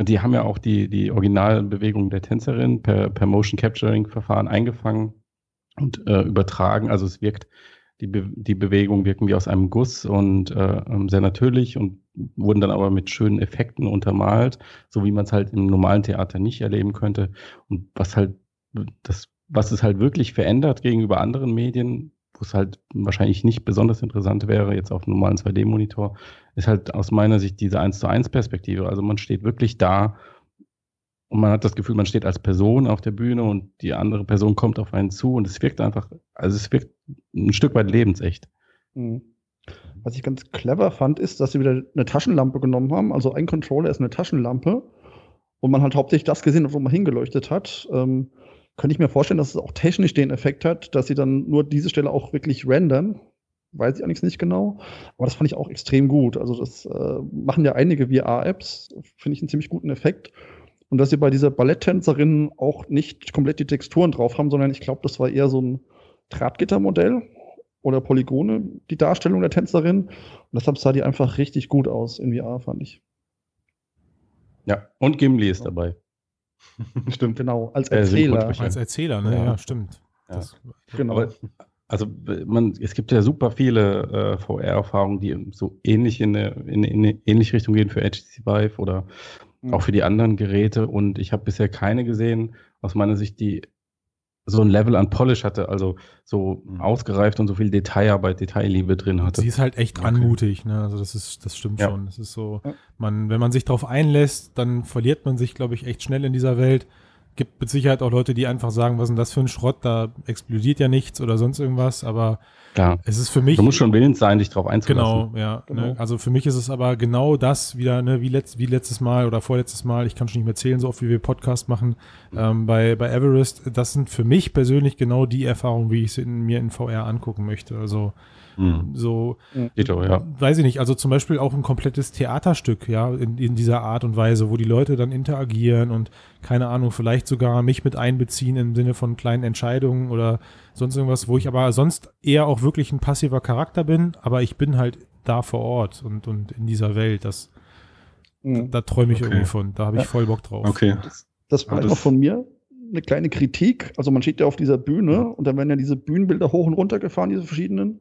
die haben ja auch die, die Originalbewegung der Tänzerin per, per Motion Capturing Verfahren eingefangen und äh, übertragen. Also es wirkt die, Be die Bewegungen wirken wie aus einem Guss und äh, ähm, sehr natürlich und wurden dann aber mit schönen Effekten untermalt, so wie man es halt im normalen Theater nicht erleben könnte. Und was halt das, was es halt wirklich verändert gegenüber anderen Medien, wo es halt wahrscheinlich nicht besonders interessant wäre, jetzt auf einem normalen 2D-Monitor, ist halt aus meiner Sicht diese 1 zu 1 Perspektive. Also man steht wirklich da und man hat das Gefühl, man steht als Person auf der Bühne und die andere Person kommt auf einen zu und es wirkt einfach, also es wirkt ein Stück weit lebensecht. Mhm. Was ich ganz clever fand, ist, dass sie wieder eine Taschenlampe genommen haben. Also ein Controller ist eine Taschenlampe und man halt hauptsächlich das gesehen hat, wo man hingeleuchtet hat. Ähm, könnte ich mir vorstellen, dass es auch technisch den Effekt hat, dass sie dann nur diese Stelle auch wirklich rendern. Weiß ich allerdings nicht genau. Aber das fand ich auch extrem gut. Also das äh, machen ja einige VR-Apps. Finde ich einen ziemlich guten Effekt. Und dass sie bei dieser Balletttänzerin auch nicht komplett die Texturen drauf haben, sondern ich glaube, das war eher so ein Drahtgittermodell oder Polygone, die Darstellung der Tänzerin. Und deshalb sah die einfach richtig gut aus in VR, fand ich. Ja, und Gimli ist dabei. [LAUGHS] stimmt. Genau, als Äh, Erzähler. Als Erzähler, ne? Ja. Ja, stimmt. Ja. Das, genau. Aber, also man, es gibt ja super viele äh, VR-Erfahrungen, die so ähnlich in eine, in, in eine ähnliche Richtung gehen für HTC Vive oder Mhm. auch für die anderen Geräte. Und ich habe bisher keine gesehen, aus meiner Sicht, die so ein Level an Polish hatte, also so Mhm. ausgereift und so viel Detailarbeit, Detailliebe drin hatte. sie ist halt echt Okay. anmutig, ne? Also das ist, das stimmt Ja. schon. Das ist so, man, wenn man sich darauf einlässt, dann verliert man sich, glaube ich, echt schnell in dieser Welt. Gibt mit Sicherheit auch Leute, die einfach sagen, was ist denn das für ein Schrott, da explodiert ja nichts oder sonst irgendwas, aber Klar. es ist für mich. Du musst schon willens sein, dich drauf einzulassen. Genau, ja. Genau. Ne? Also für mich ist es aber genau das wieder, ne, wie, letzt, wie letztes Mal oder vorletztes Mal, ich kann schon nicht mehr zählen, so oft wie wir Podcast machen, ähm, bei, bei Everest, das sind für mich persönlich genau die Erfahrungen, wie ich sie in, mir in VR angucken möchte. Also Mhm. so, Dito, ja. weiß ich nicht, also zum Beispiel auch ein komplettes Theaterstück, ja, in, in dieser Art und Weise, wo die Leute dann interagieren und keine Ahnung, vielleicht sogar mich mit einbeziehen im Sinne von kleinen Entscheidungen oder sonst irgendwas, wo ich aber sonst eher auch wirklich ein passiver Charakter bin, aber ich bin halt da vor Ort und, und in dieser Welt, das, Mhm. da träume ich Okay. irgendwie von, da habe ich Ja. voll Bock drauf. Okay. Das war noch von mir eine kleine Kritik. Also man steht ja auf dieser Bühne und dann werden ja diese Bühnenbilder hoch und runter gefahren, diese verschiedenen.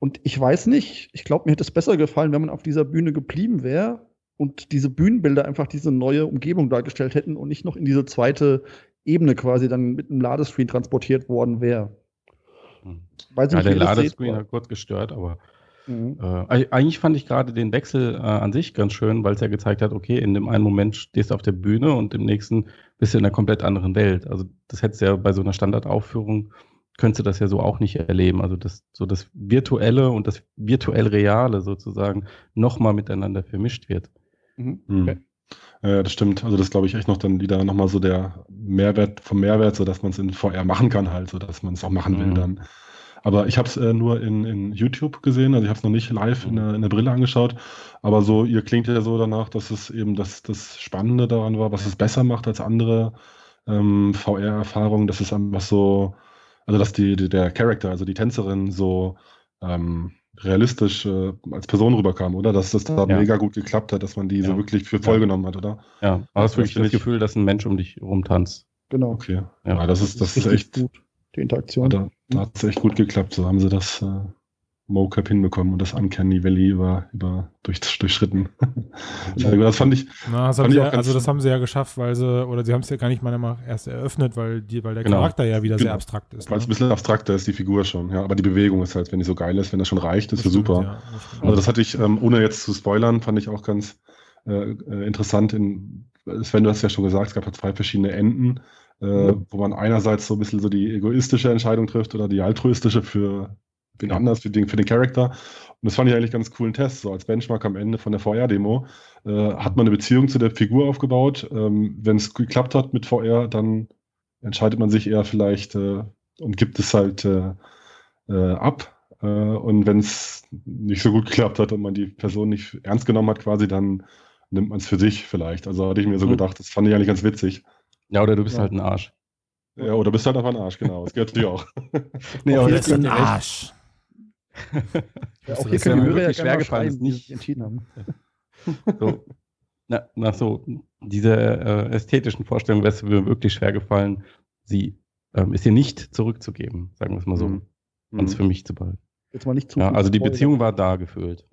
Und ich weiß nicht, ich glaube, mir hätte es besser gefallen, wenn man auf dieser Bühne geblieben wäre und diese Bühnenbilder einfach diese neue Umgebung dargestellt hätten und nicht noch in diese zweite Ebene quasi dann mit einem Ladescreen transportiert worden wäre. Mhm. Weiß Ja, nicht, der Ladescreen hat kurz gestört, aber Mhm. Äh, eig- eigentlich fand ich gerade den Wechsel äh, an sich ganz schön, weil es ja gezeigt hat, okay, in dem einen Moment stehst du auf der Bühne und im nächsten bist du in einer komplett anderen Welt. Also das hättest du ja bei so einer Standardaufführung, könntest du das ja so auch nicht erleben. Also das, so das Virtuelle und das virtuell Reale sozusagen nochmal miteinander vermischt wird. Mhm. Mhm. Okay. Ja, das stimmt. Also das glaube ich echt noch dann wieder nochmal so der Mehrwert vom Mehrwert, so dass man es in VR machen kann halt, so dass man es auch machen will Mhm. dann. Aber ich habe es äh, nur in, in YouTube gesehen, also ich habe es noch nicht live in der, in der Brille angeschaut. Aber so, ihr klingt ja so danach, dass es eben das, das Spannende daran war, was es besser macht als andere ähm, VR-Erfahrungen, dass es einfach so, also dass die, die, der Charakter, also die Tänzerin so ähm, realistisch äh, als Person rüberkam, oder? Dass das da Ja. mega gut geklappt hat, dass man die so Ja. wirklich für voll genommen hat, oder? Ja, aber hast Ja, wirklich das ich- Gefühl, dass ein Mensch um dich rumtanzt. Genau. Okay. Ja. Ja, das ist, das ist echt, gut, die Interaktion. da, da hat es echt gut geklappt. So haben sie das äh, Mocap hinbekommen und das Uncanny Valley über, über durch, durchschritten. [LAUGHS] Das fand ich, Na, das Fand haben sie ich ja, also das haben sie ja geschafft, weil sie, oder sie haben es ja gar nicht meiner Meinung nach erst eröffnet, weil, die, weil der Genau. Charakter ja wieder sehr Genau. abstrakt ist. weil es ein ne? bisschen abstrakter ist, die Figur schon. Ja, aber die Bewegung ist halt, wenn die so geil ist, wenn das schon reicht, ist Das stimmt, super. ja, das. Also das hatte ich, ähm, ohne jetzt zu spoilern, fand ich auch ganz äh, äh, interessant. In, Sven, du hast ja schon gesagt, es gab ja zwei verschiedene Enden, äh, wo man einerseits so ein bisschen so die egoistische Entscheidung trifft oder die altruistische für den anders, für den, für den Charakter. Und das fand ich eigentlich ganz coolen Test. So als Benchmark am Ende von der VR-Demo äh, hat man eine Beziehung zu der Figur aufgebaut. Ähm, Wenn es geklappt hat mit VR, dann entscheidet man sich eher vielleicht äh, und gibt es halt äh, äh, ab. Äh, und wenn es nicht so gut geklappt hat und man die Person nicht ernst genommen hat, quasi, dann nimmt man es für sich vielleicht. Also hatte ich mir so Mhm. gedacht, das fand ich eigentlich ganz witzig. Ja, oder du bist Ja. halt ein Arsch. Ja, oder bist halt einfach ein Arsch, genau. Das gehört natürlich auch. [LAUGHS] Nee, aber hier das können ist die echt- Arsch. [LAUGHS] Ja, Das auch ist hier ja können die mir Hörer ja schwer gefallen, ist nicht- sich entschieden haben. [LAUGHS] So, na, nach so dieser äh, ästhetischen Vorstellung wäre es mir wirklich schwer gefallen, sie ähm, ist ihr nicht zurückzugeben, sagen wir es mal so, Mhm. ganz für mich zu behalten. Jetzt mal nicht zu Ja, also die. Beziehung war da gefühlt.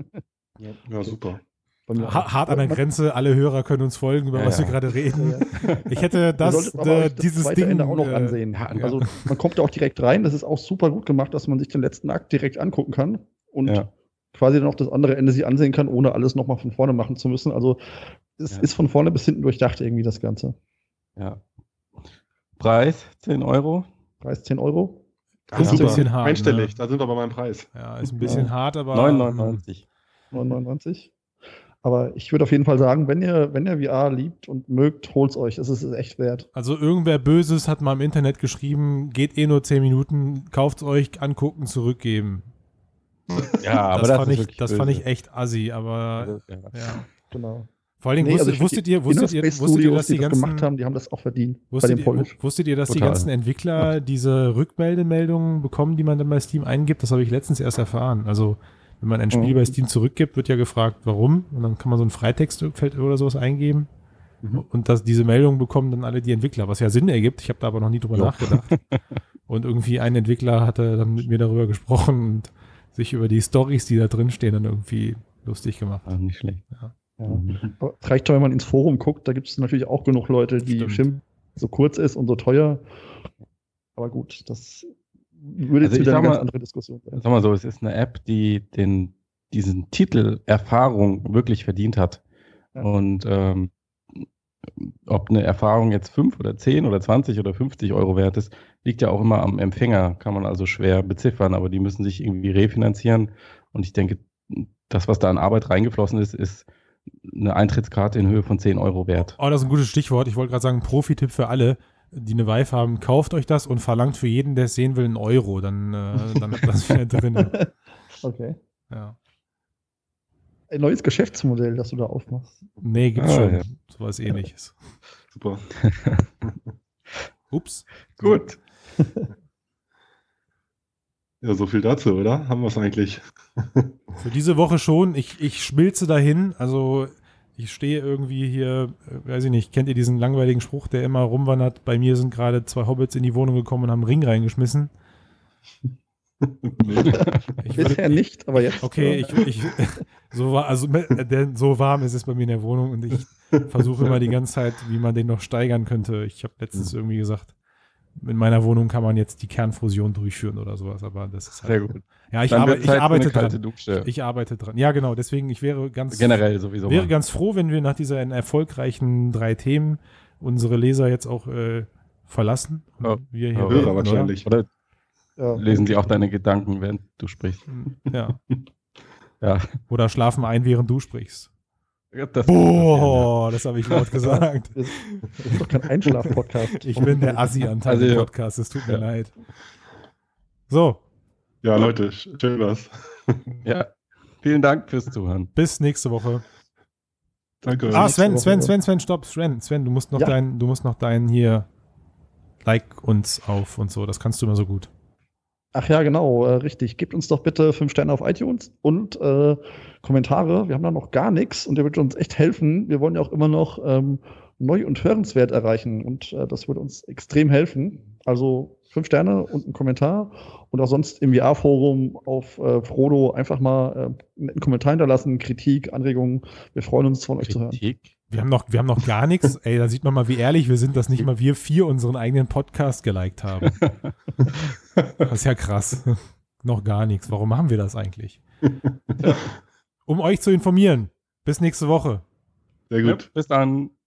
Ja, super. Bei mir auch. Ha- Hart an der Grenze, alle Hörer können uns folgen, über Ja, was ja. wir gerade reden. Ja, ja. Ich hätte das, äh, das dieses zweite Ding Ende auch noch äh, ansehen. ja, Also man kommt da auch direkt rein. Das ist auch super gut gemacht, dass man sich den letzten Akt direkt angucken kann und Ja. quasi dann auch das andere Ende sich ansehen kann, ohne alles nochmal von vorne machen zu müssen. Also es Ja. ist von vorne bis hinten durchdacht irgendwie das Ganze. Ja. Preis 10 Euro. Preis 10 Euro. Das ist ein bisschen hart. Einstellig, ne? da sind wir bei meinem Preis. Ja, ist ein bisschen Ja. hart, aber. 9,99. 9,99. Aber ich würde auf jeden Fall sagen, wenn ihr, wenn ihr VR liebt und mögt, holt's euch. Es ist es echt wert. Also irgendwer Böses hat mal im Internet geschrieben, geht eh nur 10 Minuten, kauft's euch, angucken, zurückgeben. [LAUGHS] Ja, aber das, das, fand, ist ich, das böse. fand ich echt assi, aber Das ja. ja. Genau. Vor allen Dingen, Nee, wusstet, also wusstet ihr, die wusstet ihr, wusstet ihr, dass die das ganzen, gemacht haben, die haben das auch verdient. bei wusstet dem ihr, wusstet ihr, dass die Total. ganzen Entwickler diese Rückmeldemeldungen bekommen, die man dann bei Steam eingibt? Das habe ich letztens erst erfahren. Also, wenn man ein Spiel Mhm. bei Steam zurückgibt, wird ja gefragt, warum. Und dann kann man so ein Freitextfeld oder sowas eingeben. Mhm. Und dass diese Meldungen bekommen dann alle die Entwickler, was ja Sinn ergibt. Ich habe da aber noch nie drüber Jo. nachgedacht. [LAUGHS] Und irgendwie ein Entwickler hatte dann mit mir darüber gesprochen und sich über die Stories, die da drin stehen, dann irgendwie lustig gemacht. Ah, nicht schlecht. Ja. Mhm. Aber es reicht doch, wenn man ins Forum guckt, da gibt es natürlich auch genug Leute, die Stimmt. schimpfen, so kurz ist und so teuer. Aber gut, das würde jetzt Also ich wieder sag eine ganz mal- andere Diskussion sein. Sag mal so, es ist eine App, die den, diesen Titel Erfahrung wirklich verdient hat. Ja. Und ähm, ob eine Erfahrung jetzt 5 oder 10 oder 20 oder 50 Euro wert ist, liegt ja auch immer am Empfänger, kann man also schwer beziffern, aber die müssen sich irgendwie refinanzieren. Und ich denke, das, was da an Arbeit reingeflossen ist, ist eine Eintrittskarte in Höhe von 10 Euro wert. Oh, das ist ein gutes Stichwort. Ich wollte gerade sagen, Profi-Tipp für alle, die eine Vive haben, kauft euch das und verlangt für jeden, der es sehen will, einen Euro. Dann, äh, [LAUGHS] dann habt ihr das wieder drin. Okay. Ja. Ein neues Geschäftsmodell, das du da aufmachst. Nee, gibt's Ah, schon. ja. Sowas ähnliches. [LAUGHS] Super. Ups. Gut. Ja, so viel dazu, oder? Haben wir es eigentlich? Für diese Woche schon. Ich, ich schmilze dahin. Also ich stehe irgendwie hier, äh, weiß ich nicht, kennt ihr diesen langweiligen Spruch, der immer rumwandert? Bei mir sind gerade zwei Hobbits in die Wohnung gekommen und haben einen Ring reingeschmissen. [LAUGHS] Ich würde- Bisher nicht, aber jetzt. Okay, ich, ich so war, also äh, so warm ist es bei mir in der Wohnung und ich versuche immer die ganze Zeit, wie man den noch steigern könnte. Ich habe letztens irgendwie gesagt, in meiner Wohnung kann man jetzt die Kernfusion durchführen oder sowas, aber das ist halt. Sehr gut. Ja, ich, arbe ich für arbeite dran. Dusche. Ich arbeite dran. Ja, genau, deswegen, ich wäre ganz Generell sowieso. wäre mal. ganz froh, wenn wir nach dieser erfolgreichen drei Themen unsere Leser jetzt auch äh, verlassen. Und Ja. wir hier Ja, reden, Hörer wahrscheinlich. Oder ja. lesen sie auch deine Gedanken, während du sprichst. Oder? Ja. [LAUGHS] Ja. Oder schlafen ein, während du sprichst. Das, Boah, das habe ich laut gesagt. [LAUGHS] Das ist doch kein Einschlaf-Podcast. Ich bin der Assi-Anteil Also, es tut mir Ja. leid. So, Ja, Leute, sch- schön was. [LAUGHS] Ja. Vielen Dank fürs Zuhören. bis nächste Woche. Danke. Ah, Sven, Sven? Sven, Sven, stopp, Sven, Sven, du musst noch Ja. deinen, du musst noch deinen hier Like uns auf und so, das kannst du immer so gut. Ach ja, genau, äh, richtig. Gebt uns doch bitte fünf Sterne auf iTunes und äh, Kommentare. Wir haben da noch gar nichts und der wird uns echt helfen. Wir wollen ja auch immer noch ähm, neu und hörenswert erreichen und äh, das würde uns extrem helfen. Also fünf Sterne und ein Kommentar und auch sonst im VR-Forum auf äh, Frodo einfach mal äh, einen netten Kommentar hinterlassen, Kritik, Anregungen. Wir freuen uns von euch zu hören. Wir haben noch, wir haben noch gar nichts. [LAUGHS] Ey, da sieht man mal, wie ehrlich wir sind, dass nicht mal wir vier unseren eigenen Podcast geliked haben. [LAUGHS] Das ist ja krass. noch gar nichts. Warum machen wir das eigentlich? [LAUGHS] Um euch zu informieren. Bis nächste Woche. Sehr Ja, gut. bis dann.